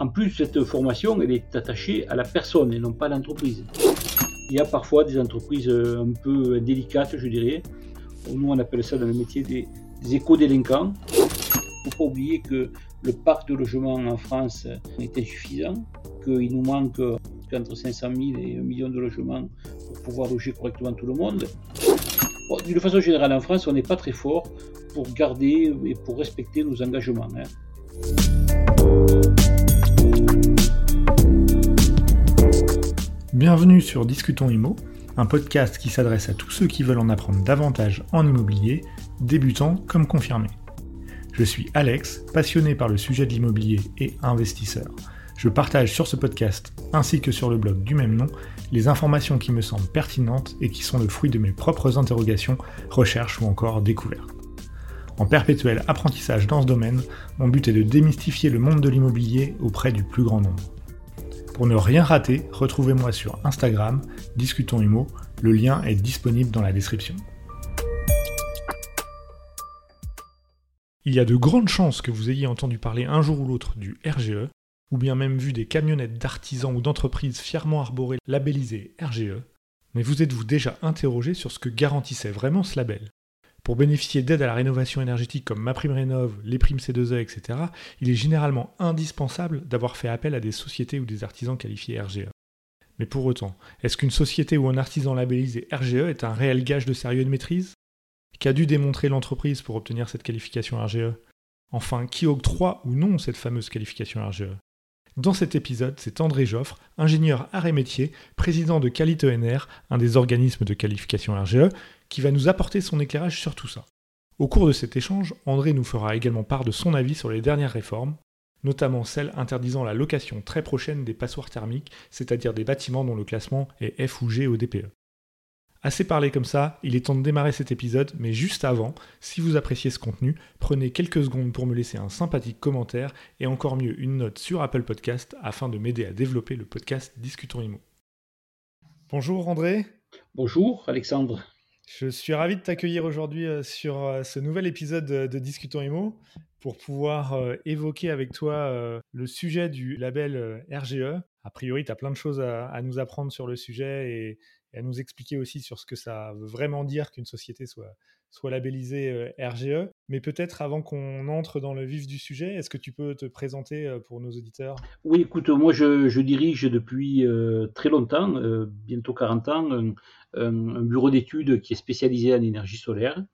En plus, cette formation, elle est attachée à la personne et non pas à l'entreprise. Il y a parfois des entreprises un peu délicates, je dirais. Nous, on appelle ça dans le métier des, éco-délinquants. Il ne faut pas oublier que le parc de logement en France est insuffisant, qu'il nous manque entre 500 000 et 1 million de logements pour pouvoir loger correctement tout le monde. D'une façon générale, en France, on n'est pas très fort pour garder et pour respecter nos engagements. Hein. Bienvenue sur Discutons Imo, un podcast qui s'adresse à tous ceux qui veulent en apprendre davantage en immobilier, débutants comme confirmés. Je suis Alex, passionné par le sujet de l'immobilier et investisseur. Je partage sur ce podcast, ainsi que sur le blog du même nom, les informations qui me semblent pertinentes et qui sont le fruit de mes propres interrogations, recherches ou encore découvertes. En perpétuel apprentissage dans ce domaine, mon but est de démystifier le monde de l'immobilier auprès du plus grand nombre. Pour ne rien rater, retrouvez-moi sur Instagram, Discutons Imo, le lien est disponible dans la description. Il y a de grandes chances que vous ayez entendu parler un jour ou l'autre du RGE, ou bien même vu des camionnettes d'artisans ou d'entreprises fièrement arborées labellisées RGE, mais vous êtes-vous déjà interrogé sur ce que garantissait vraiment ce label? Pour bénéficier d'aide à la rénovation énergétique comme MaPrimeRénov, les primes C2E, etc., il est généralement indispensable d'avoir fait appel à des sociétés ou des artisans qualifiés RGE. Mais pour autant, est-ce qu'une société ou un artisan labellisé RGE est un réel gage de sérieux de maîtrise? Qu'a dû démontrer l'entreprise pour obtenir cette qualification RGE Enfin, qui octroie ou non cette fameuse qualification RGE dans cet épisode, c'est André Joffre, ingénieur arrêt métier, président de QualityNR, un des organismes de qualification RGE, qui va nous apporter son éclairage sur tout ça. Au cours de cet échange, André nous fera également part de son avis sur les dernières réformes, notamment celle interdisant la location très prochaine des passoires thermiques, c'est-à-dire des bâtiments dont le classement est F ou G au DPE. Assez parlé comme ça, il est temps de démarrer cet épisode, mais juste avant, si vous appréciez ce contenu, prenez quelques secondes pour me laisser un sympathique commentaire et encore mieux une note sur Apple Podcast afin de m'aider à développer le podcast Discutons Imo. Bonjour André. Bonjour Alexandre. Je suis ravi de t'accueillir aujourd'hui euh, sur euh, ce nouvel épisode de Discutons Imo pour pouvoir euh, évoquer avec toi le sujet du label RGE. A priori, tu as plein de choses à, nous apprendre sur le sujet et, et à nous expliquer aussi sur ce que ça veut vraiment dire qu'une société soit, soit labellisée euh, RGE. Mais peut-être avant qu'on entre dans le vif du sujet, est-ce que tu peux te présenter euh, pour nos auditeurs? Oui, écoute, moi je, dirige depuis euh, très longtemps, bientôt 40 ans, un, bureau d'études qui est spécialisé en énergie solaire.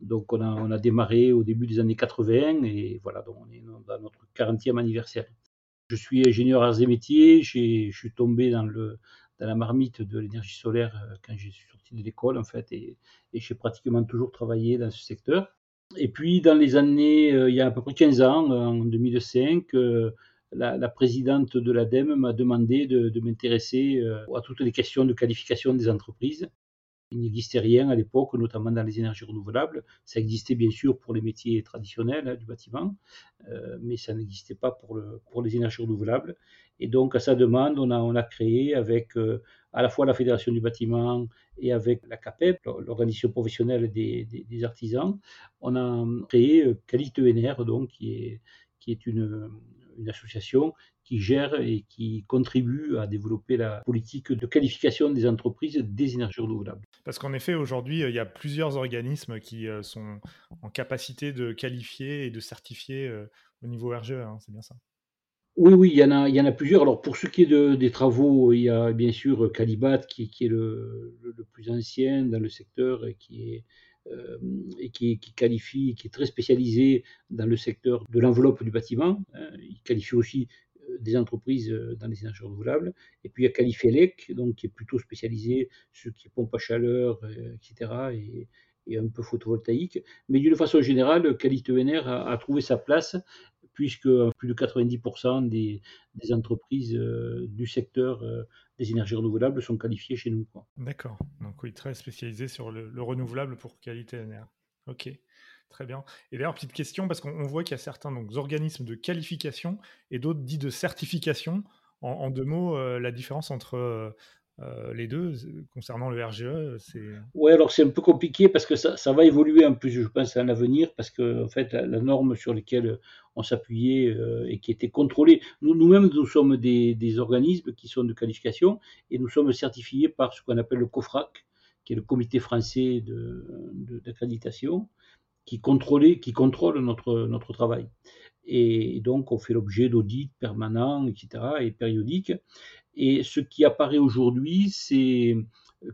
Donc on a, démarré au début des années 80 et voilà, donc on est dans notre 40e anniversaire. Je suis ingénieur arts et métiers, je suis tombé dans le, dans la marmite de l'énergie solaire euh, quand j'ai sorti de l'école en fait et, j'ai pratiquement toujours travaillé dans ce secteur. Et puis dans les années, euh, il y a à peu près 15 ans, en 2005, euh, la, présidente de l'ADEME m'a demandé de, de m'intéresser à toutes les questions de qualification des entreprises. Il n'existait rien à l'époque, notamment dans les énergies renouvelables. Ça existait bien sûr pour les métiers traditionnels hein, du bâtiment, euh, mais ça n'existait pas pour, le, pour, les énergies renouvelables. Et donc, à sa demande, on a, créé avec euh, à la fois la Fédération du bâtiment et avec la CAPEP, l'organisation professionnelle des, artisans, on a créé euh, Qualité ENR, donc, qui est, une association qui gère et qui contribue à développer la politique de qualification des entreprises des énergies renouvelables. Parce qu'en effet, aujourd'hui, il y a plusieurs organismes qui euh, sont en capacité de qualifier et de certifier euh, au niveau RGE, hein, c'est bien ça? Oui, oui, il y, en a, il y en a plusieurs. Alors, pour ce qui est de, des travaux, il y a bien sûr Calibat qui, qui est le, le, plus ancien dans le secteur et qui est euh, et qui, qui, qualifie, qui est très spécialisé dans le secteur de l'enveloppe du bâtiment. Hein. Il qualifie aussi euh, des entreprises euh, dans les énergies renouvelables. Et puis il y a Qualifelec, donc qui est plutôt spécialisé sur qui pompe à chaleur, etc. Et, un peu photovoltaïque. Mais d'une façon générale, Qualité ENR a, a, trouvé sa place puisque plus de 90% des, entreprises du secteur des énergies renouvelables sont qualifiés chez nous. D'accord. Donc oui, très spécialisé sur le, renouvelable pour qualité NR. Ok. Très bien. Et d'ailleurs, petite question, parce qu'on voit qu'il y a certains donc, organismes de qualification et d'autres dits de certification. En, deux mots, euh, la différence entre euh, euh, les deux concernant le RGE Oui, alors c'est un peu compliqué parce que ça, va évoluer en plus, je pense, à l'avenir, parce que en fait, la, norme sur laquelle on s'appuyait et qui était contrôlée, nous-mêmes, nous, sommes des, organismes qui sont de qualification et nous sommes certifiés par ce qu'on appelle le COFRAC, qui est le comité français d'accréditation, qui, qui contrôle notre, notre travail. Et donc, on fait l'objet d'audits permanents, etc., et périodiques. Et ce qui apparaît aujourd'hui, c'est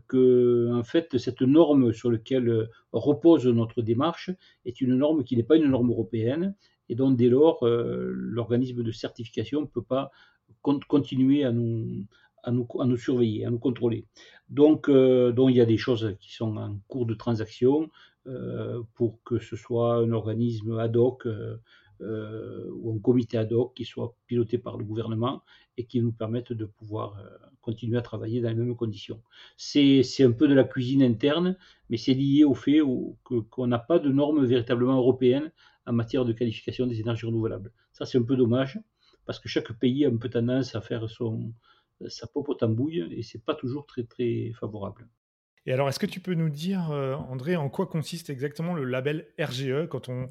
que en fait, cette norme sur laquelle repose notre démarche est une norme qui n'est pas une norme européenne, et donc dès lors, euh, l'organisme de certification ne peut pas continuer à nous, à nous, à nous, surveiller, à nous contrôler. Donc, euh, donc, il y a des choses qui sont en cours de transaction pour que ce soit un organisme ad hoc euh, ou un comité ad hoc qui soit piloté par le gouvernement et qui nous permette de pouvoir euh, continuer à travailler dans les mêmes conditions. C'est un peu de la cuisine interne, mais c'est lié au fait qu'on n'a pas de normes véritablement européennes en matière de qualification des énergies renouvelables. Ça, c'est un peu dommage, parce que chaque pays a un peu tendance à faire son, sa propre tambouille, et c'est pas toujours très, très favorable. Et alors, est-ce que tu peux nous dire, euh, André, en quoi consiste exactement le label RGE quand on,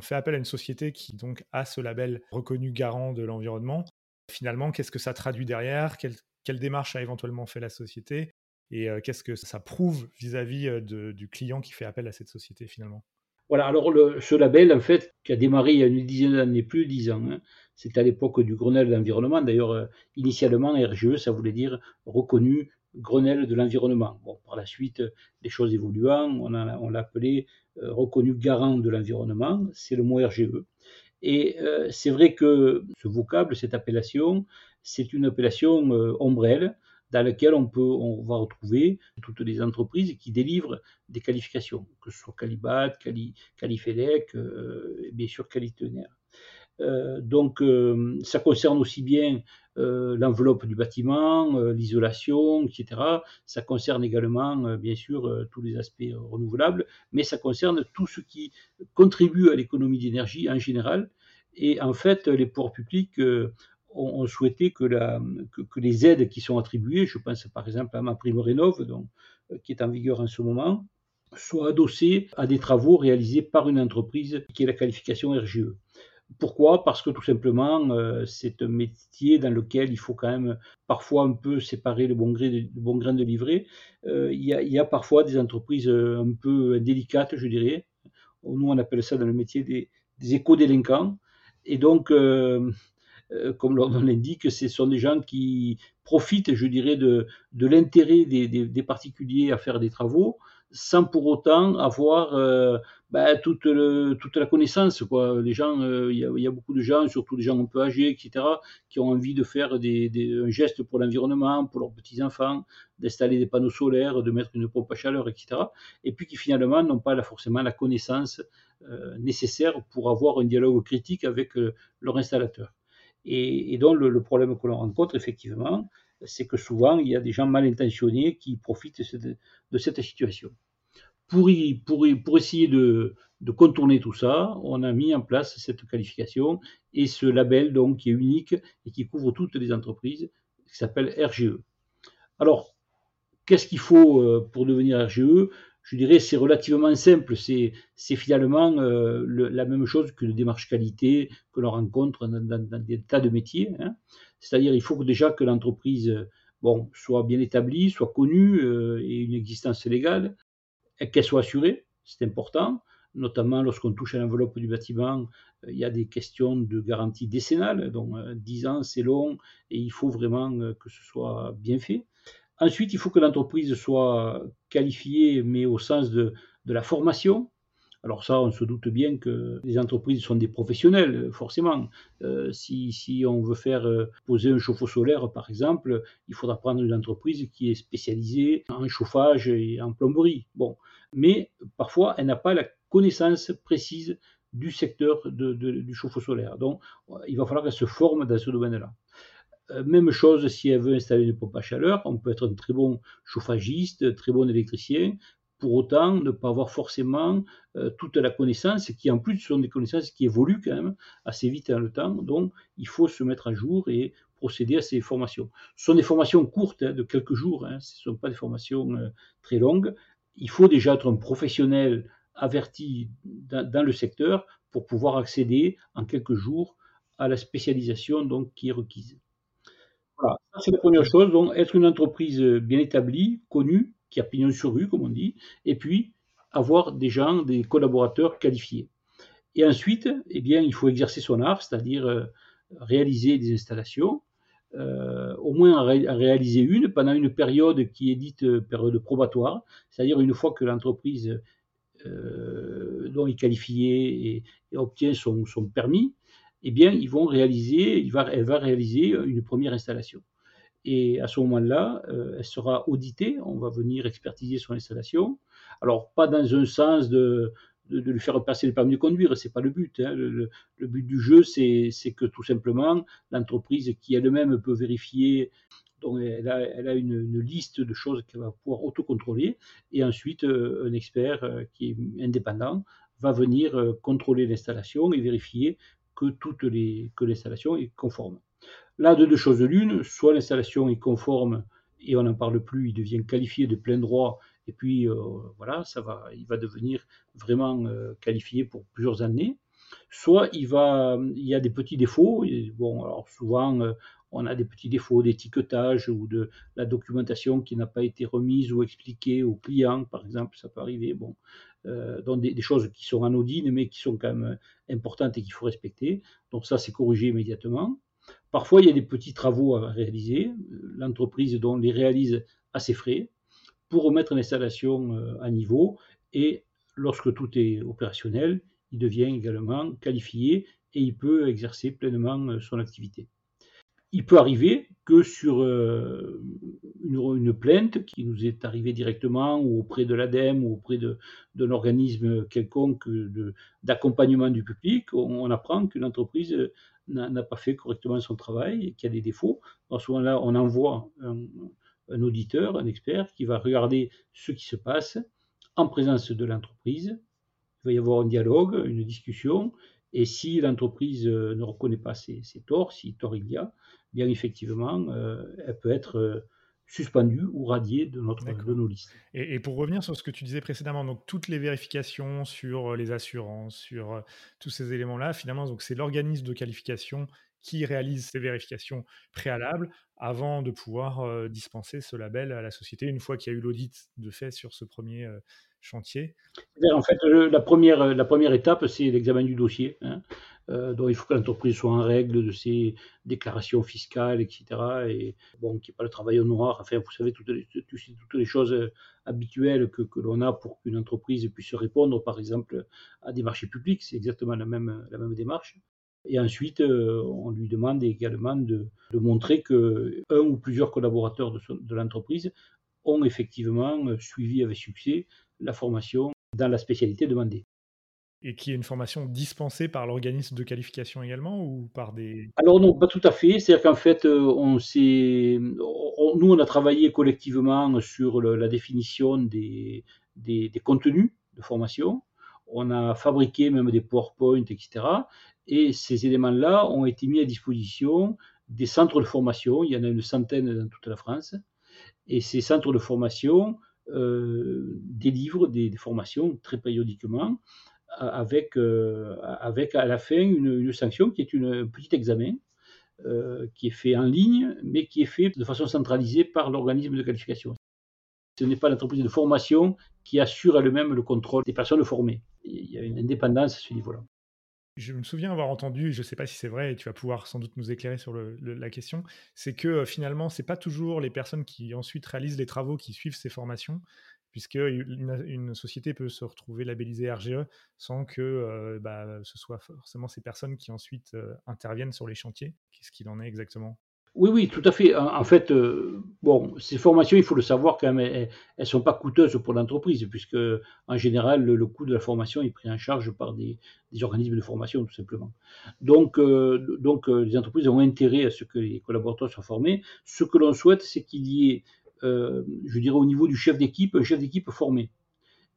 fait appel à une société qui donc a ce label reconnu garant de l'environnement? Finalement, qu'est-ce que ça traduit derrière? Quelle, démarche a éventuellement fait la société? Et euh, qu'est-ce que ça prouve vis-à-vis euh, du client qui fait appel à cette société finalement? Voilà, alors ce label, en fait, qui a démarré il y a une dizaine d'années, plus de dix ans, hein, c'est à l'époque du Grenelle de l'environnement. D'ailleurs, initialement, RGE, ça voulait dire reconnu Grenelle de l'environnement. Par la suite, les choses évoluant, on, l'a appelé euh, reconnu garant de l'environnement, c'est le mot RGE. Et euh, c'est vrai que ce vocable, cette appellation, c'est une appellation euh, ombrelle dans laquelle on, peut, on va retrouver toutes les entreprises qui délivrent des qualifications, que ce soit Calibat, Cali, Califelec, bien sûr Qualitenaire. Euh, donc euh, ça concerne aussi bien euh, l'enveloppe du bâtiment, l'isolation, etc. Ça concerne également, bien sûr, tous les aspects renouvelables, mais ça concerne tout ce qui contribue à l'économie d'énergie en général. Et en fait, les pouvoirs publics ont, souhaité que, que, les aides qui sont attribuées, je pense par exemple à ma prime Rénov, donc, qui est en vigueur en ce moment, soient adossées à des travaux réalisés par une entreprise qui est la qualification RGE. Pourquoi? Parce que tout simplement, euh, c'est un métier dans lequel il faut quand même parfois un peu séparer le bon, gré bon grain de livret. Euh, il, y a, parfois des entreprises euh, un peu délicates, je dirais. Nous, on appelle ça dans le métier des, éco-délinquants. Et donc, comme nom l'indique, ce sont des gens qui profitent, je dirais, de, l'intérêt des, particuliers à faire des travaux, sans pour autant avoir euh, ben, toute, la connaissance. Les gens, euh, il y, a beaucoup de gens, surtout des gens un peu âgés, etc., qui ont envie de faire un geste pour l'environnement, pour leurs petits-enfants, d'installer des panneaux solaires, de mettre une pompe à chaleur, etc., et puis qui finalement n'ont pas forcément la connaissance euh, nécessaire pour avoir un dialogue critique avec leur installateur. Et, donc le problème que l'on rencontre, effectivement, c'est que souvent, il y a des gens mal intentionnés qui profitent de cette situation. Pour, essayer de, contourner tout ça, on a mis en place cette qualification et ce label donc, qui est unique et qui couvre toutes les entreprises, qui s'appelle RGE. Alors, qu'est-ce qu'il faut euh, pour devenir RGE Je dirais c'est relativement simple, c'est finalement euh, la même chose qu'une démarche qualité que l'on rencontre dans, des tas de métiers. Hein. C'est-à-dire il faut déjà que l'entreprise soit bien établie, soit connue euh, et une existence légale, et qu'elle soit assurée, c'est important, notamment lorsqu'on touche à l'enveloppe du bâtiment, euh, il y a des questions de garantie décennale, donc 10 euh, ans c'est long et il faut vraiment que ce soit bien fait. Ensuite, il faut que l'entreprise soit qualifiée, mais au sens de la formation, alors ça, on se doute bien que les entreprises sont des professionnels, forcément. Euh, si, on veut faire euh, poser un chauffe-eau solaire, par exemple, il faudra prendre une entreprise qui est spécialisée en chauffage et en plomberie. Bon, mais parfois, elle n'a pas la connaissance précise du secteur du chauffe-eau solaire. Donc, il va falloir qu'elle se forme dans ce domaine-là. Euh, même chose si elle veut installer une pompe à chaleur, on peut être un très bon chauffagiste, très bon électricien, pour autant ne pas avoir forcément euh, toute la connaissance, qui en plus sont des connaissances qui évoluent quand même assez vite dans le temps. Donc, il faut se mettre à jour et procéder à ces formations. Ce sont des formations courtes, hein, de quelques jours, hein, ce ne sont pas des formations euh, très longues. Il faut déjà être un professionnel averti dans, le secteur pour pouvoir accéder en quelques jours à la spécialisation donc, qui est requise. Voilà, c'est la première chose. Donc, être une entreprise bien établie, connue, qui a pignon sur rue, comme on dit, et puis avoir des gens, des collaborateurs qualifiés. Et ensuite, eh bien, il faut exercer son art, c'est-à-dire euh, réaliser des installations, euh, au moins réaliser une pendant une période qui est dite euh, période probatoire, c'est-à-dire une fois que l'entreprise dont est qualifiée et, obtient son, permis, eh bien, ils vont réaliser, il elle va réaliser une première installation. Et à ce moment-là, euh, elle sera auditée. On va venir expertiser son installation. Alors, pas dans un sens de, de, lui faire passer le permis de conduire, c'est pas le but. Hein. Le, but du jeu, c'est que tout simplement, l'entreprise qui elle-même peut vérifier, donc elle a, elle a une, liste de choses qu'elle va pouvoir autocontrôler, et ensuite euh, un expert euh, qui est indépendant va venir contrôler l'installation et vérifier que les que l'installation est conforme. Là, de deux choses l'une, soit l'installation est conforme et on n'en parle plus, il devient qualifié de plein droit, et puis euh, voilà, ça va, il va devenir vraiment euh, qualifié pour plusieurs années. Soit il, y a des petits défauts, bon, alors souvent euh, on a des petits défauts d'étiquetage ou de la documentation qui n'a pas été remise ou expliquée au client, par exemple, ça peut arriver. Bon, donc des, des, choses qui sont anodines mais qui sont quand même importantes et qu'il faut respecter. Donc ça, c'est corrigé immédiatement. Parfois, il y a des petits travaux à réaliser. L'entreprise les réalise à ses frais pour remettre l'installation euh, à niveau. Et lorsque tout est opérationnel, il devient également qualifié et il peut exercer pleinement euh, son activité. Il peut arriver que sur euh, une, plainte qui nous est arrivée directement ou auprès de l'ADEME ou auprès d'un organisme quelconque d'accompagnement du public, on apprend qu'une entreprise n'a pas fait correctement son travail et qu'il y a des défauts. À ce moment-là, on envoie un, auditeur, un expert qui va regarder ce qui se passe en présence de l'entreprise. Il va y avoir un dialogue, une discussion, et si l'entreprise euh, ne reconnaît pas ses, torts, si tort il y a, bien effectivement, euh, elle peut être euh, suspendu ou radié de, notre, de nos listes. Et, pour revenir sur ce que tu disais précédemment, donc toutes les vérifications sur les assurances, sur tous ces éléments-là, finalement, donc c'est l'organisme de qualification qui réalise ces vérifications préalables avant de pouvoir dispenser ce label à la société une fois qu'il y a eu l'audit de fait sur ce premier chantier? En fait, la, première, la première étape, c'est l'examen du dossier. Hein. Donc il faut que l'entreprise soit en règle de ses déclarations fiscales, etc. Et bon, qu'il n'y ait pas le travail au noir. Enfin, vous savez, toutes les, choses habituelles que, l'on a pour qu'une entreprise puisse répondre, par exemple, à des marchés publics. C'est exactement la même démarche. Et ensuite, euh, on lui demande également de, de montrer que un ou plusieurs collaborateurs de, de l'entreprise ont effectivement suivi avec succès la formation dans la spécialité demandée et qui est une formation dispensée par l'organisme de qualification également ou par des... Alors non, pas tout à fait. C'est-à-dire qu'en fait, euh, on s'est, nous, on a travaillé collectivement sur la définition des, des, contenus de formation. On a fabriqué même des PowerPoint, etc. Et ces éléments-là ont été mis à disposition des centres de formation. Il y en a une centaine dans toute la France. Et ces centres de formation euh, délivrent des, formations très périodiquement avec, euh, avec à la fin une, sanction qui est une, un petit examen euh, qui est fait en ligne, mais qui est fait de façon centralisée par l'organisme de qualification. Ce n'est pas l'entreprise de formation qui assure elle-même le contrôle des personnes formées. Il y a une indépendance à ce niveau-là. Je me souviens avoir entendu, je ne sais pas si c'est vrai, et tu vas pouvoir sans doute nous éclairer sur la question, c'est que euh, finalement, ce n'est pas toujours les personnes qui ensuite réalisent les travaux qui suivent ces formations, puisque une, société peut se retrouver labellisée RGE sans que euh, bah, ce soit forcément ces personnes qui ensuite euh, interviennent sur les chantiers. Qu'est-ce qu'il en est exactement? Oui, oui, tout à fait. En, fait, euh, bon, ces formations, il faut le savoir quand même, elles ne sont pas coûteuses pour l'entreprise, puisque en général, le, coût de la formation est pris en charge par des, organismes de formation, tout simplement. Donc, donc les entreprises ont intérêt à ce que les collaborateurs soient formés. Ce que l'on souhaite, c'est qu'il y ait euh, je dirais au niveau du chef d'équipe, un chef d'équipe formé.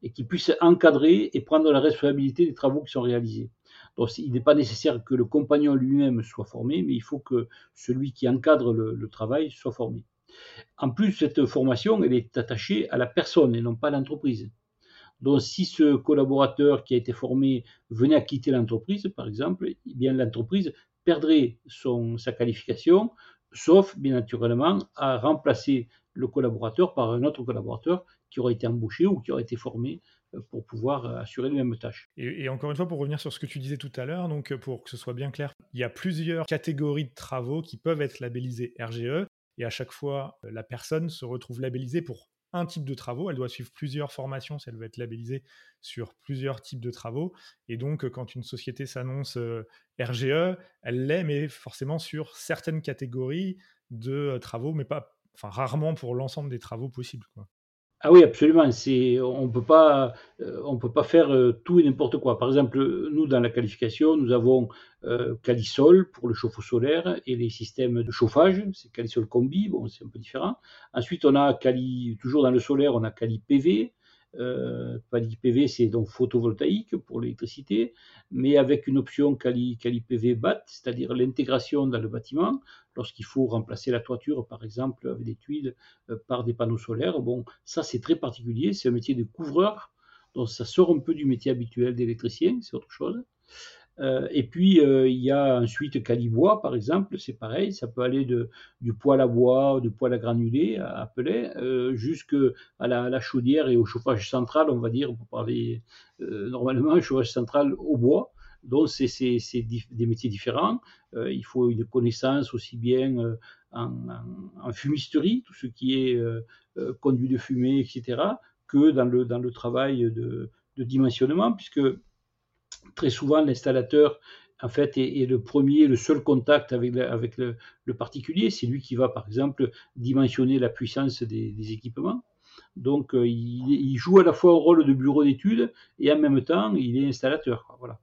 et qui puisse encadrer et prendre la responsabilité des travaux qui sont réalisés. Il n'est pas nécessaire que le compagnon lui-même soit formé, mais il faut que celui qui encadre le, travail soit formé. En plus, cette formation, elle est attachée à la personne et non pas à l'entreprise. Donc, si ce collaborateur qui a été formé venait à quitter l'entreprise, par exemple, eh bien l'entreprise perdrait sa qualification, sauf bien naturellement à remplacer le collaborateur par un autre collaborateur qui aurait été embauché ou qui aurait été formé pour pouvoir euh, assurer les mêmes tâches. Et, encore une fois, pour revenir sur ce que tu disais tout à l'heure, donc euh, pour que ce soit bien clair, il y a plusieurs catégories de travaux qui peuvent être labellisés RGE, et à chaque fois, la personne se retrouve labellisée pour un type de travaux. Elle doit suivre plusieurs formations si elle veut être labellisée sur plusieurs types de travaux. Et donc, quand une société s'annonce RGE, elle l'est, mais forcément sur certaines catégories de travaux, mais pas, enfin, rarement pour l'ensemble des travaux possibles. Ah oui, absolument. On peut pas, euh, on peut pas faire euh, tout et n'importe quoi. Par exemple, nous dans la qualification, nous avons euh, Calisol pour le chauffe-eau solaire et les systèmes de chauffage. C'est Calisol Combi. Bon, c'est un peu différent. Ensuite, on a Cali, toujours dans le solaire, on a Cali PV. Euh, PV, c'est donc photovoltaïque pour l'électricité, mais avec une option Cali, PV BAT, c'est-à-dire l'intégration dans le bâtiment, lorsqu'il faut remplacer la toiture, par exemple, avec des tuiles euh, par des panneaux solaires. Bon, ça c'est très particulier, c'est un métier de couvreur, donc ça sort un peu du métier habituel d'électricien, c'est autre chose. Euh, et puis, euh, il y a ensuite calibois, par exemple, c'est pareil, ça peut aller de, du poêle à bois, du poêle à granulés, à appeler, euh, jusqu'à la, la, chaudière et au chauffage central, on va dire, pour parler euh, normalement, chauffage central au bois. Donc, c'est des métiers différents. il faut une connaissance aussi bien en, fumisterie, tout ce qui est conduit de fumée, etc., que dans le, travail de dimensionnement, puisque très souvent, l'installateur en fait, est, le premier, le seul contact avec, avec le, particulier. C'est lui qui va, par exemple, dimensionner la puissance des, équipements. Donc, euh, il, joue à la fois un rôle de bureau d'études et en même temps, il est installateur. Voilà.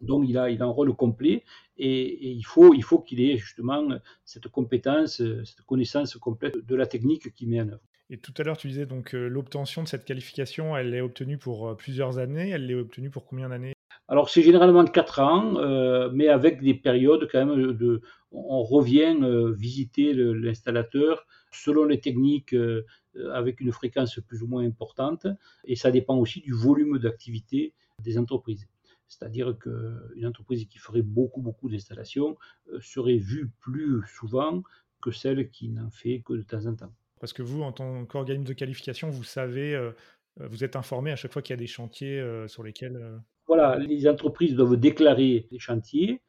Donc, il a, il a un rôle complet et, il faut, il faut qu'il ait justement cette compétence, cette connaissance complète de la technique qu'il met en œuvre. Et tout à l'heure, tu disais donc euh, l'obtention de cette qualification, elle est obtenue pour euh, plusieurs années. Elle est obtenue pour combien d'années? Alors, c'est généralement 4 ans, euh, mais avec des périodes quand même de. On revient visiter l'installateur selon les techniques avec une fréquence plus ou moins importante. Et ça dépend aussi du volume d'activité des entreprises. C'est-à-dire qu'une entreprise qui ferait beaucoup, beaucoup d'installations serait vue plus souvent que celle qui n'en fait que de temps en temps. Parce que vous, en tant qu'organisme de qualification, vous savez, euh, euh, vous êtes informé à chaque fois qu'il y a des chantiers euh, sur lesquels. Voilà, les entreprises doivent déclarer les chantiers.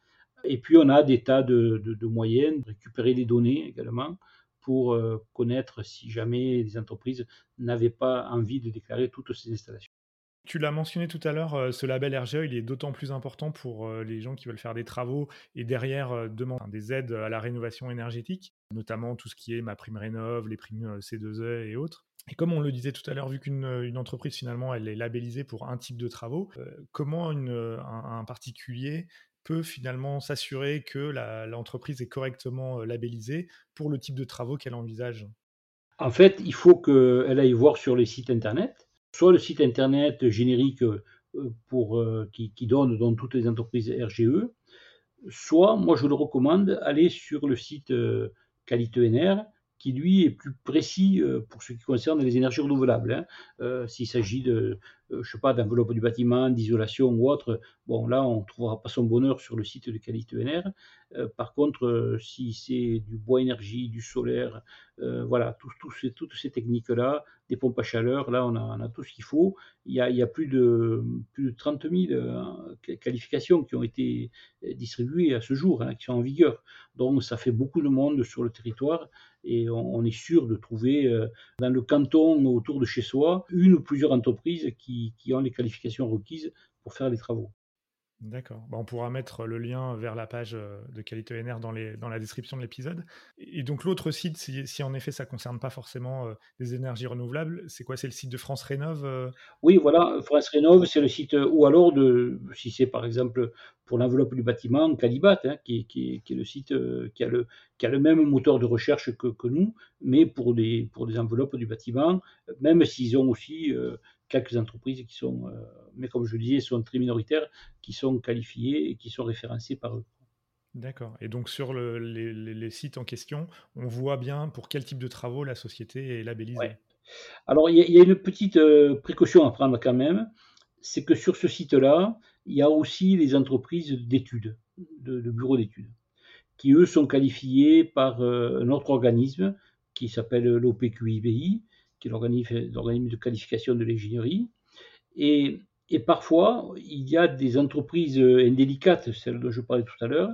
Et puis, on a des tas de, de, moyens de récupérer les données également pour connaître si jamais les entreprises n'avaient pas envie de déclarer toutes ces installations. Tu l'as mentionné tout à l'heure, ce label RGE, il est d'autant plus important pour les gens qui veulent faire des travaux et derrière demander des aides à la rénovation énergétique notamment tout ce qui est ma prime rénov, les primes euh, C2E et autres. Et comme on le disait tout à l'heure, vu qu'une une entreprise finalement elle est labellisée pour un type de travaux, euh, comment un, particulier peut finalement s'assurer que l'entreprise est correctement euh, labellisée pour le type de travaux qu'elle envisage? En fait, il faut qu'elle aille voir sur les sites internet, soit le site internet générique pour, qui, qui, donne dans toutes les entreprises RGE, soit, moi je le recommande, aller sur le site qualité NR, qui lui est plus précis euh, pour ce qui concerne les énergies renouvelables. Hein. Euh, s'il s'agit de, euh, je sais pas, d'enveloppe du bâtiment, d'isolation ou autre, bon là on ne trouvera pas son bonheur sur le site de qualité NR. par contre, si c'est du bois énergie, du solaire, voilà, ces, toutes ces techniques-là, des pompes à chaleur, là on a, tout ce qu'il faut. Il y, a, il y a, plus, de, plus de 30 000 qualifications qui ont été distribuées à ce jour, hein, qui sont en vigueur. Donc ça fait beaucoup de monde sur le territoire et on, est sûr de trouver euh, dans le canton autour de chez soi une ou plusieurs entreprises qui, qui ont les qualifications requises pour faire les travaux. D'accord. Bah, on pourra mettre le lien vers la page euh, de Qualité NR dans, les, dans la description de l'épisode. Et donc l'autre site, si, en effet ça ne concerne pas forcément euh, des énergies renouvelables, c'est quoi? C'est le site de France Rénov euh? Oui, voilà, France Rénov, c'est le site, ou alors de, si c'est par exemple pour l'enveloppe du bâtiment, Calibat, hein, qui, qui, qui, est le site qui, a le, qui a le même moteur de recherche que, que nous, mais pour des, pour des enveloppes du bâtiment, même s'ils ont aussi quelques entreprises qui sont, mais comme je le disais, sont très minoritaires, qui sont qualifiées et qui sont référencées par eux. D'accord. Et donc sur les, sites en question, on voit bien pour quel type de travaux la société est labellisée. Alors il y, a une petite précaution à prendre quand même, c'est que sur ce site-là, il y a aussi les entreprises d'études, de, bureaux d'études, qui eux sont qualifiés par un autre organisme qui s'appelle l'OPQIBI, qui est l'organisme de qualification de l'ingénierie. Et, parfois, il y a des entreprises indélicates, celles dont je parlais tout à l'heure,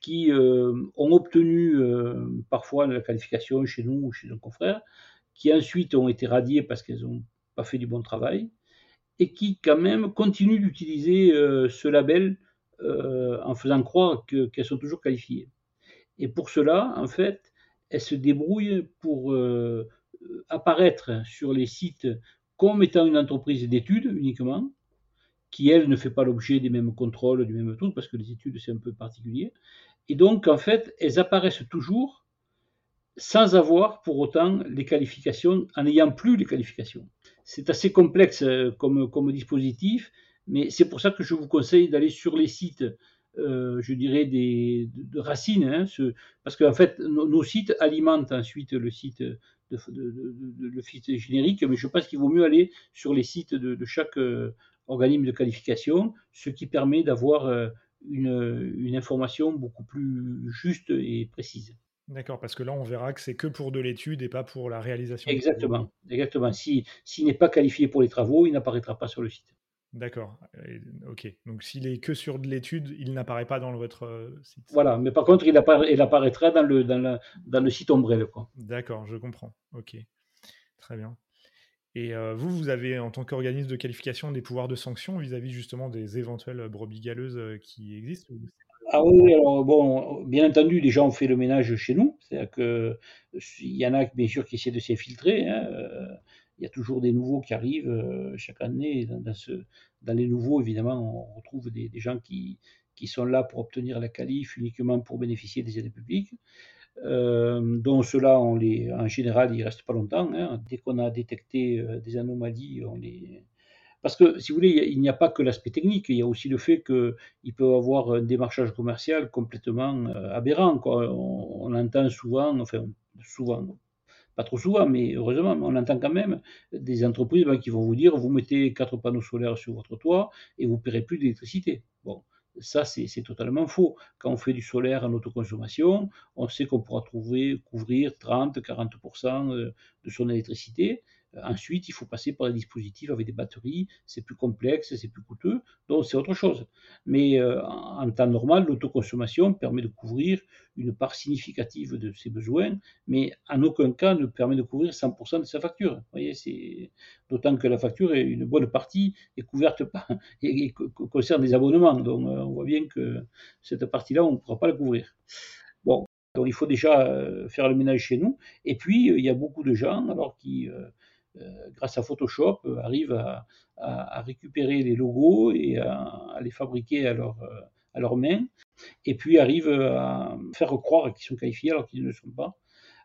qui euh, ont obtenu euh, parfois la qualification chez nous ou chez nos confrères, qui ensuite ont été radiées parce qu'elles n'ont pas fait du bon travail, et qui quand même continuent d'utiliser euh, ce label en faisant croire qu'elles sont toujours qualifiées. Et pour cela, en fait, elles se débrouillent pour apparaître sur les sites comme étant une entreprise d'études uniquement, qui elle ne fait pas l'objet des mêmes contrôles, du même truc, parce que les études c'est un peu particulier. Et donc en fait, elles apparaissent toujours sans avoir pour autant les qualifications, en n'ayant plus les qualifications. C'est assez complexe euh, comme, dispositif, mais c'est pour ça que je vous conseille d'aller sur les sites euh, je dirais, des, de, racines, hein, ce, parce qu'en fait, nos, sites alimentent ensuite le site, de, le site générique, mais je pense qu'il vaut mieux aller sur les sites de, chaque euh, organisme de qualification, ce qui permet d'avoir euh, une, une, information beaucoup plus juste et précise. D'accord, parce que là, on verra que c'est que pour de l'étude et pas pour la réalisation. Exactement, exactement. S'il n'est pas qualifié pour les travaux, il n'apparaîtra pas sur le site. D'accord. Ok. Donc s'il est que sur de l'étude, il n'apparaît pas dans votre euh, site. Voilà. Mais par contre, il, apparaîtra dans le, dans, dans le site ombrelle. D'accord, je comprends. Ok. Très bien. Et euh, vous, vous avez en tant qu'organisme de qualification des pouvoirs de sanction vis-à-vis justement des éventuelles brebis galeuses euh, qui existent ah oui, alors bon, bien entendu, les gens ont fait le ménage chez nous. C'est-à-dire qu'il y en a bien sûr qui essaient de s'infiltrer. Hein, il y a toujours des nouveaux qui arrivent euh, chaque année. Dans, les nouveaux, évidemment, on retrouve des, gens qui, sont là pour obtenir la qualif uniquement pour bénéficier des aides publiques. Euh, dont ceux-là, en général, ils ne restent pas longtemps. Hein. Dès qu'on a détecté euh, des anomalies, on les... Parce que, si vous voulez, il n'y a pas que l'aspect technique, il y a aussi le fait qu'il peut avoir un démarchage commercial complètement aberrant. Quoi. On, on, entend souvent, enfin souvent, pas trop souvent, mais heureusement, on entend quand même des entreprises ben, qui vont vous dire vous mettez quatre panneaux solaires sur votre toit et vous ne paierez plus d'électricité. Bon, ça, c'est totalement faux. Quand on fait du solaire en autoconsommation, on sait qu'on pourra trouver, couvrir 30-40% de son électricité. Ensuite, il faut passer par des dispositifs avec des batteries, c'est plus complexe, c'est plus coûteux, donc c'est autre chose. Mais euh, en temps normal, l'autoconsommation permet de couvrir une part significative de ses besoins, mais en aucun cas ne permet de couvrir 100% de sa facture. Vous voyez, c'est d'autant que la facture est une bonne partie est couverte par et, concerne des abonnements, donc euh, on voit bien que cette partie-là, on ne pourra pas la couvrir. Bon, donc il faut déjà euh, faire le ménage chez nous. Et puis, il y a beaucoup de gens alors qui euh, grâce à Photoshop, euh, arrivent à, récupérer les logos et à, les fabriquer à leur, euh, à leurs mains, et puis arrivent à faire croire qu'ils sont qualifiés alors qu'ils ne le sont pas.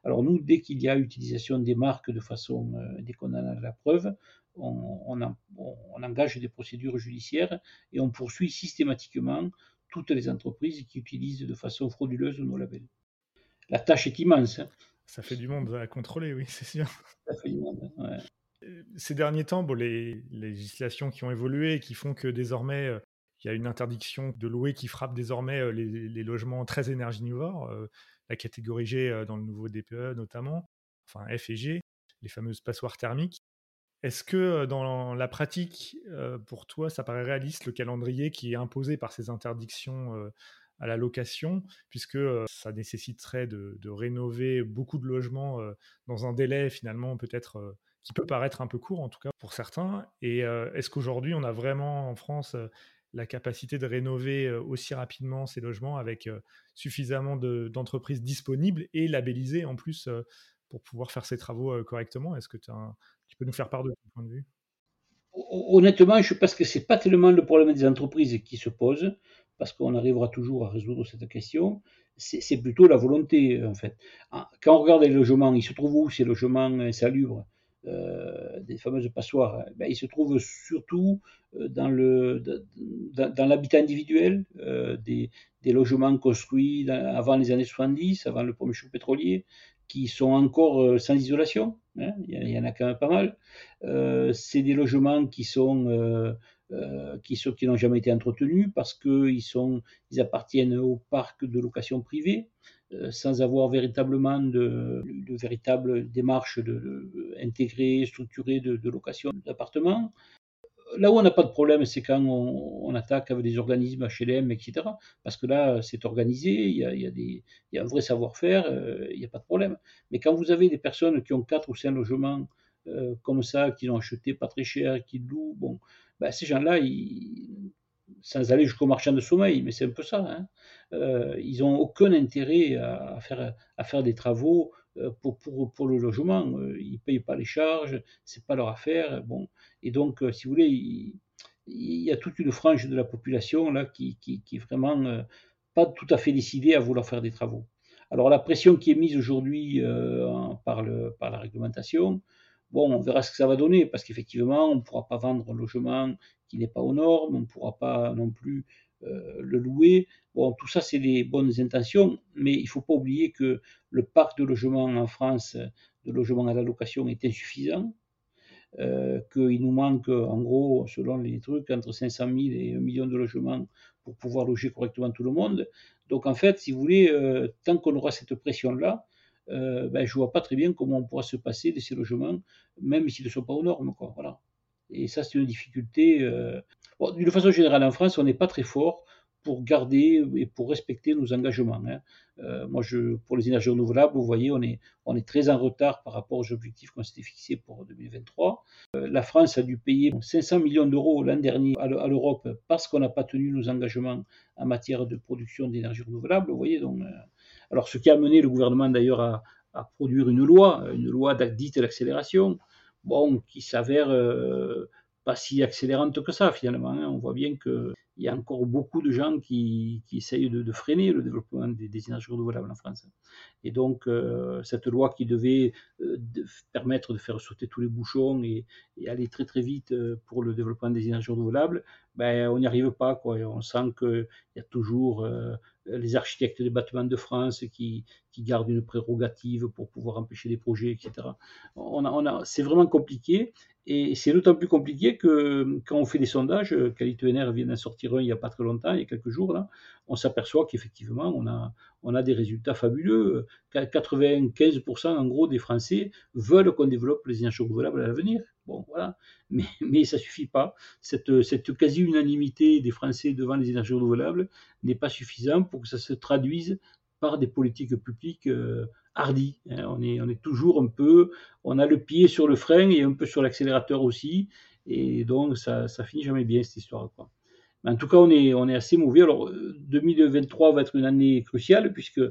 Alors nous, dès qu'il y a utilisation des marques de façon, dès qu'on en a la preuve, on, on, engage des procédures judiciaires et on poursuit systématiquement toutes les entreprises qui utilisent de façon frauduleuse nos labels. La tâche est immense. Hein. Ça fait du monde à contrôler, oui, c'est sûr. Ça fait du monde, ouais. Euh, ces derniers temps, bon, les, législations qui ont évolué, qui font que désormais, euh, il y a une interdiction de louer qui frappe désormais euh, les, logements très énergivores, la catégorie G dans le nouveau DPE notamment, enfin F et G, les fameuses passoires thermiques. Est-ce que dans la pratique, pour toi, ça paraît réaliste le calendrier qui est imposé par ces interdictions à la location, puisque ça nécessiterait de, rénover beaucoup de logements dans un délai finalement peut-être qui peut paraître un peu court en tout cas pour certains. Et est-ce qu'aujourd'hui on a vraiment en France la capacité de rénover aussi rapidement ces logements avec suffisamment d'entreprises disponibles et labellisées en plus pour pouvoir faire ces travaux correctement? Est-ce que tu peux nous faire part de ton point de vue? Honnêtement, je pense que c'est pas tellement le problème des entreprises qui se pose, parce qu'on arrivera toujours à résoudre cette question, c'est plutôt la volonté, en fait. Ah, quand on regarde les logements, ils se trouvent où ces logements insalubres euh, des fameuses passoires, hein, ben, il se trouve surtout euh, dans, le, dans, l'habitat individuel, euh, des, des, logements construits avant les années 70, avant le premier choc pétrolier, qui sont encore sans isolation. Hein, il, y en a quand même pas mal. c'est des logements qui sont qui, sont, qui n'ont jamais été entretenus parce qu'ils ils appartiennent au parc de location privée. Euh, sans avoir véritablement de, de véritables démarches de, intégrées, structurées de, location d'appartements. Là où on n'a pas de problème, c'est quand on, attaque avec des organismes HLM, etc. Parce que là, c'est organisé, il y, a, il, y a un vrai savoir-faire, euh, il n'y a pas de problème. Mais quand vous avez des personnes qui ont quatre ou cinq logements euh, comme ça, qui l'ont acheté pas très cher, qui louent, bon, ben, ces gens-là, sans aller jusqu'au marchand de sommeil, mais c'est un peu ça. Hein. Euh, ils n'ont aucun intérêt à, faire, des travaux euh, pour, le logement. Euh, ils ne payent pas les charges, c'est pas leur affaire. Bon. Et donc, si vous voulez, il, y a toute une frange de la population là qui, qui, est vraiment pas tout à fait décidée à vouloir faire des travaux. Alors la pression qui est mise aujourd'hui par la réglementation, Bon, on verra ce que ça va donner, parce qu'effectivement, on ne pourra pas vendre un logement qui n'est pas aux normes, on ne pourra pas non plus euh, le louer. Bon, tout ça, c'est des bonnes intentions, mais il ne faut pas oublier que le parc de logements en France, de logements à la location, est insuffisant. Euh, qu'il nous manque, en gros, selon les trucs, entre 500 000 et 1 million de logements pour pouvoir loger correctement tout le monde. Donc, en fait, si vous voulez, euh, tant qu'on aura cette pression-là, euh, ben, je vois pas très bien comment on pourra se passer de ces logements, même s'ils ne sont pas aux normes. Voilà. Et ça, c'est une difficulté. Euh... D'une façon générale, en France, on n'est pas très fort pour garder et pour respecter nos engagements. Hein. Euh, moi, pour les énergies renouvelables, vous voyez, on est, on est très en retard par rapport aux objectifs qu'on s'était fixés pour 2023. Euh, la France a dû payer 500 millions d'euros l'an dernier à l'Europe parce qu'on n'a pas tenu nos engagements en matière de production d'énergie renouvelable. Vous voyez, donc, euh, alors, ce qui a amené le gouvernement d'ailleurs à, produire une loi, une loi dite d'accélération, bon, qui s'avère euh, pas si accélérante que ça finalement. Hein. On voit bien qu'il y a encore beaucoup de gens qui, essayent de, freiner le développement des, énergies renouvelables en France. Et donc, euh, cette loi qui devait euh, permettre de faire sauter tous les bouchons et, aller très très vite pour le développement des énergies renouvelables, ben, on n'y arrive pas. On sent qu'il y a toujours les architectes des bâtiments de France qui, qui, gardent une prérogative pour pouvoir empêcher des projets, etc. On a, on a, c'est vraiment compliqué. Et c'est d'autant plus compliqué que quand on fait des sondages, Qualité NR vient d'en sortir un il n'y a pas très longtemps, il y a quelques jours, là, on s'aperçoit qu'effectivement, on a, on a des résultats fabuleux. 95% en gros des Français veulent qu'on développe les énergies renouvelables à l'avenir. Bon, voilà. Mais, mais ça ne suffit pas. Cette, cette quasi-unanimité des Français devant les énergies renouvelables n'est pas suffisante pour que ça se traduise par des politiques publiques euh, hardies. Hein. On, est, on est toujours un peu, on a le pied sur le frein et un peu sur l'accélérateur aussi. Et donc, ça, ça finit jamais bien, cette histoire. Quoi. Mais en tout cas, on est, on est assez mauvais. Alors, 2023 va être une année cruciale puisque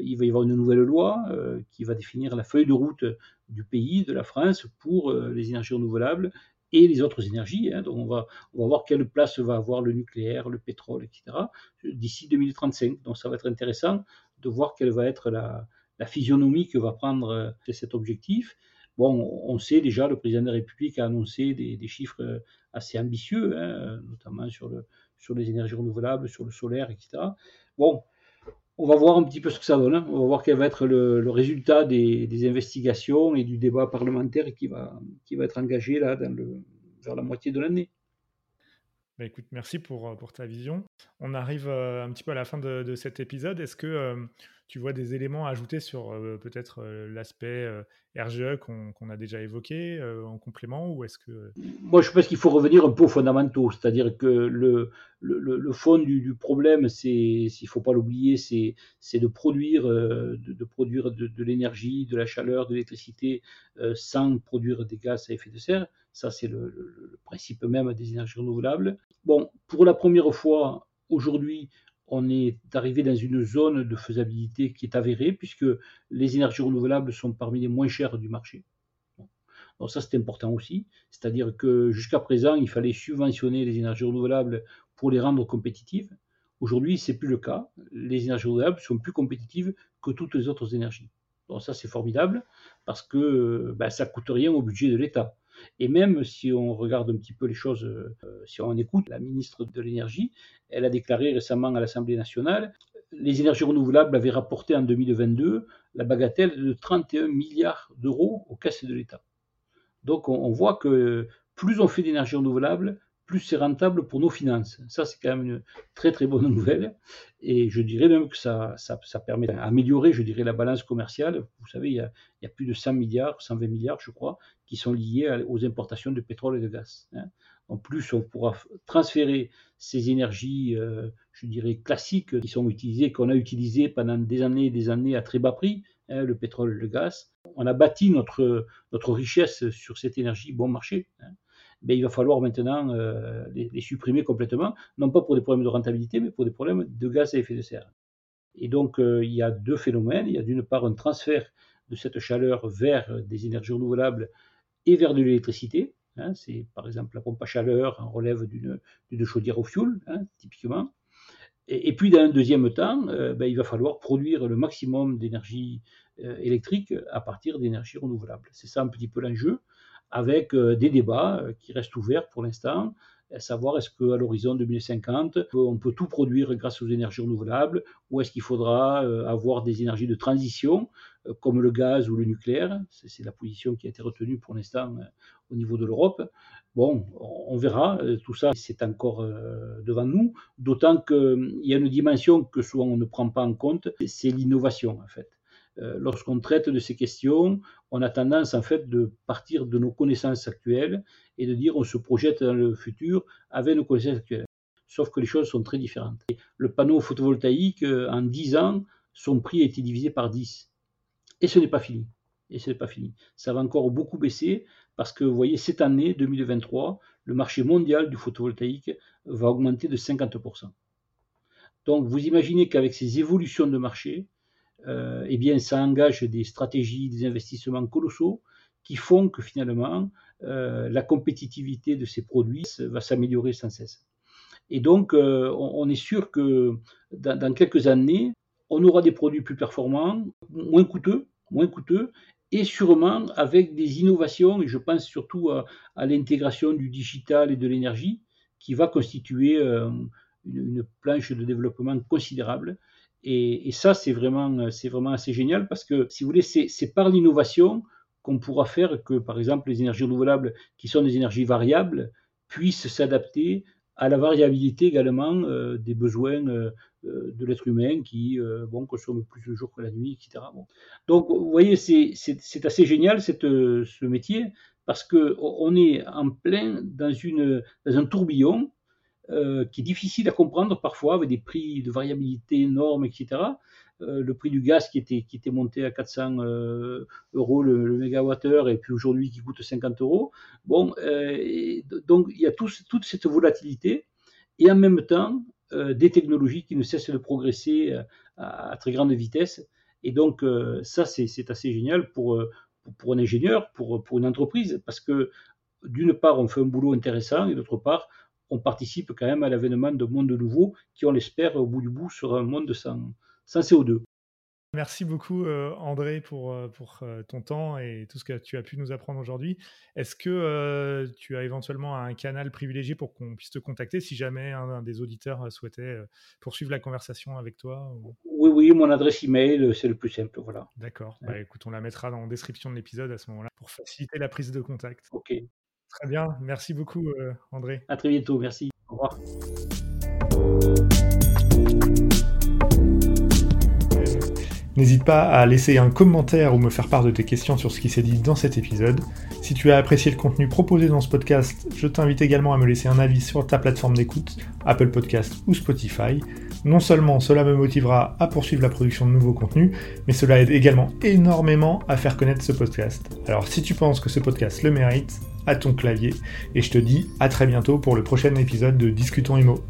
il va y avoir une nouvelle loi euh, qui va définir la feuille de route du pays, de la France, pour euh, les énergies renouvelables et les autres énergies. Hein. Donc on va, on va voir quelle place va avoir le nucléaire, le pétrole, etc. d'ici 2035. Donc ça va être intéressant de voir quelle va être la, la physionomie que va prendre euh, cet objectif. Bon, on sait déjà, le président de la République a annoncé des, chiffres assez ambitieux, hein, notamment sur, le, sur les énergies renouvelables, sur le solaire, etc. Bon, on va voir un petit peu ce que ça donne. Hein. On va voir quel va être le, résultat des, investigations et du débat parlementaire qui va, être engagé vers la moitié de l'année. Bah, écoute, merci pour, pour, ta vision. On arrive euh, un petit peu à la fin de, cet épisode. Est-ce que euh, tu vois des éléments à ajouter sur euh, peut-être euh, l'aspect euh, RGE qu'on a déjà évoqué en complément ou est-ce que... Moi, je pense qu'il faut revenir un peu aux fondamentaux, c'est-à-dire que le, le, fond du, problème, c'est, s'il ne faut pas l'oublier, c'est de produire, de, produire de, l'énergie, de la chaleur, de l'électricité sans produire des gaz à effet de serre. Ça, c'est le principe même des énergies renouvelables. Bon, pour la première fois, aujourd'hui, on est arrivé dans une zone de faisabilité qui est avérée, puisque les énergies renouvelables sont parmi les moins chères du marché. Donc ça, c'est important aussi. C'est-à-dire que jusqu'à présent, il fallait subventionner les énergies renouvelables pour les rendre compétitives. Aujourd'hui, ce n'est plus le cas. Les énergies renouvelables sont plus compétitives que toutes les autres énergies. Donc ça, c'est formidable parce que ben, ça coûte rien au budget de l'État. Et même si on regarde un petit peu les choses, euh, si on écoute la ministre de l'Énergie, elle a déclaré récemment à l'Assemblée nationale, les énergies renouvelables avaient rapporté en 2022 la bagatelle de 31 milliards d'euros aux caisses de l'État. Donc on, voit que plus on fait d'énergie renouvelable, plus c'est rentable pour nos finances. Ça, c'est quand même une très très bonne nouvelle. Et je dirais même que ça, ça, permet d'améliorer, je dirais, la balance commerciale. Vous savez, il y, a, plus de 100 milliards, 120 milliards, je crois, qui sont liés aux importations de pétrole et de gaz. Hein. En plus, on pourra transférer ces énergies, euh, je dirais, classiques qui sont utilisées, qu'on a utilisées pendant des années et des années à très bas prix, hein, le pétrole et le gaz. On a bâti notre, notre richesse sur cette énergie bon marché. Ben, il va falloir maintenant euh, les, supprimer complètement, non pas pour des problèmes de rentabilité, mais pour des problèmes de gaz à effet de serre. Et donc, euh, il y a deux phénomènes. Il y a d'une part un transfert de cette chaleur vers des énergies renouvelables et vers de l'électricité. Hein. c'est par exemple la pompe à chaleur, on relève d'une chaudière au fioul, hein, typiquement. Et, puis, dans un deuxième temps, euh, ben, il va falloir produire le maximum d'énergie électrique à partir d'énergies renouvelables. C'est ça un petit peu l'enjeu avec euh, des débats euh, qui restent ouverts pour l'instant, à savoir est-ce qu'à l'horizon 2050, on peut tout produire grâce aux énergies renouvelables, ou est-ce qu'il faudra euh, avoir des énergies de transition, comme le gaz ou le nucléaire. C'est la position qui a été retenue pour l'instant au niveau de l'Europe. Bon, on verra, tout ça c'est encore devant nous, d'autant qu'il y a une dimension que souvent on ne prend pas en compte, c'est l'innovation en fait. Euh, lorsqu'on traite de ces questions, on a tendance en fait de partir de nos connaissances actuelles et de dire on se projette dans le futur avec nos connaissances actuelles. Sauf que les choses sont très différentes. Le panneau photovoltaïque, euh, en 10 ans, son prix a été divisé par 10. Et ce n'est pas fini. Et ce n'est pas fini. Ça va encore beaucoup baisser parce que vous voyez, cette année 2023, le marché mondial du photovoltaïque va augmenter de 50%. Donc vous imaginez qu'avec ces évolutions de marché, euh, eh bien, ça engage des stratégies, des investissements colossaux qui font que finalement, euh, la compétitivité de ces produits va s'améliorer sans cesse. Et donc, euh, on, est sûr que dans, quelques années, on aura des produits plus performants, moins coûteux, moins coûteux, et sûrement avec des innovations, et je pense surtout à, l'intégration du digital et de l'énergie, qui va constituer une, planche de développement considérable et, ça, c'est vraiment, c'est vraiment assez génial parce que, si vous voulez, c'est par l'innovation qu'on pourra faire que, par exemple, les énergies renouvelables, qui sont des énergies variables, puissent s'adapter à la variabilité également euh, des besoins euh, euh, de l'être humain qui bon, consomme plus le jour que la nuit, etc. Donc, vous voyez, c'est assez génial ce métier parce qu'on est en plein dans, une, dans un tourbillon euh, qui est difficile à comprendre parfois avec des prix de variabilité énormes, etc. Euh, le prix du gaz qui était, qui était monté à 400 euh, euros le, le mégawattheure et puis aujourd'hui qui coûte 50 euros. Bon, donc il y a toute cette volatilité et en même temps des technologies qui ne cessent de progresser à, très grande vitesse. Et donc ça, c'est assez génial pour, pour, pour, un ingénieur, pour, pour une entreprise, parce que d'une part, on fait un boulot intéressant et d'autre part, on participe quand même à l'avènement de mondes nouveaux qui, on l'espère, au bout du bout, sera un monde sans, CO2. Merci beaucoup euh, André pour, euh, pour euh, ton temps et tout ce que tu as pu nous apprendre aujourd'hui. Est-ce que tu as éventuellement un canal privilégié pour qu'on puisse te contacter si jamais un, des auditeurs souhaitait poursuivre la conversation avec toi Oui, oui, mon adresse email, c'est le plus simple. Voilà. D'accord. Bah, écoute, on la mettra dans la description de l'épisode à ce moment-là pour faciliter la prise de contact. Ok. Très bien, merci beaucoup euh, André. À très bientôt, merci. Au revoir. N'hésite pas à laisser un commentaire ou me faire part de tes questions sur ce qui s'est dit dans cet épisode. Si tu as apprécié le contenu proposé dans ce podcast, je t'invite également à me laisser un avis sur ta plateforme d'écoute, Apple Podcast ou Spotify. Non seulement cela me motivera à poursuivre la production de nouveaux contenus, mais cela aide également énormément à faire connaître ce podcast. Alors si tu penses que ce podcast le mérite, à ton clavier, et je te dis à très bientôt pour le prochain épisode de Discutons Imo.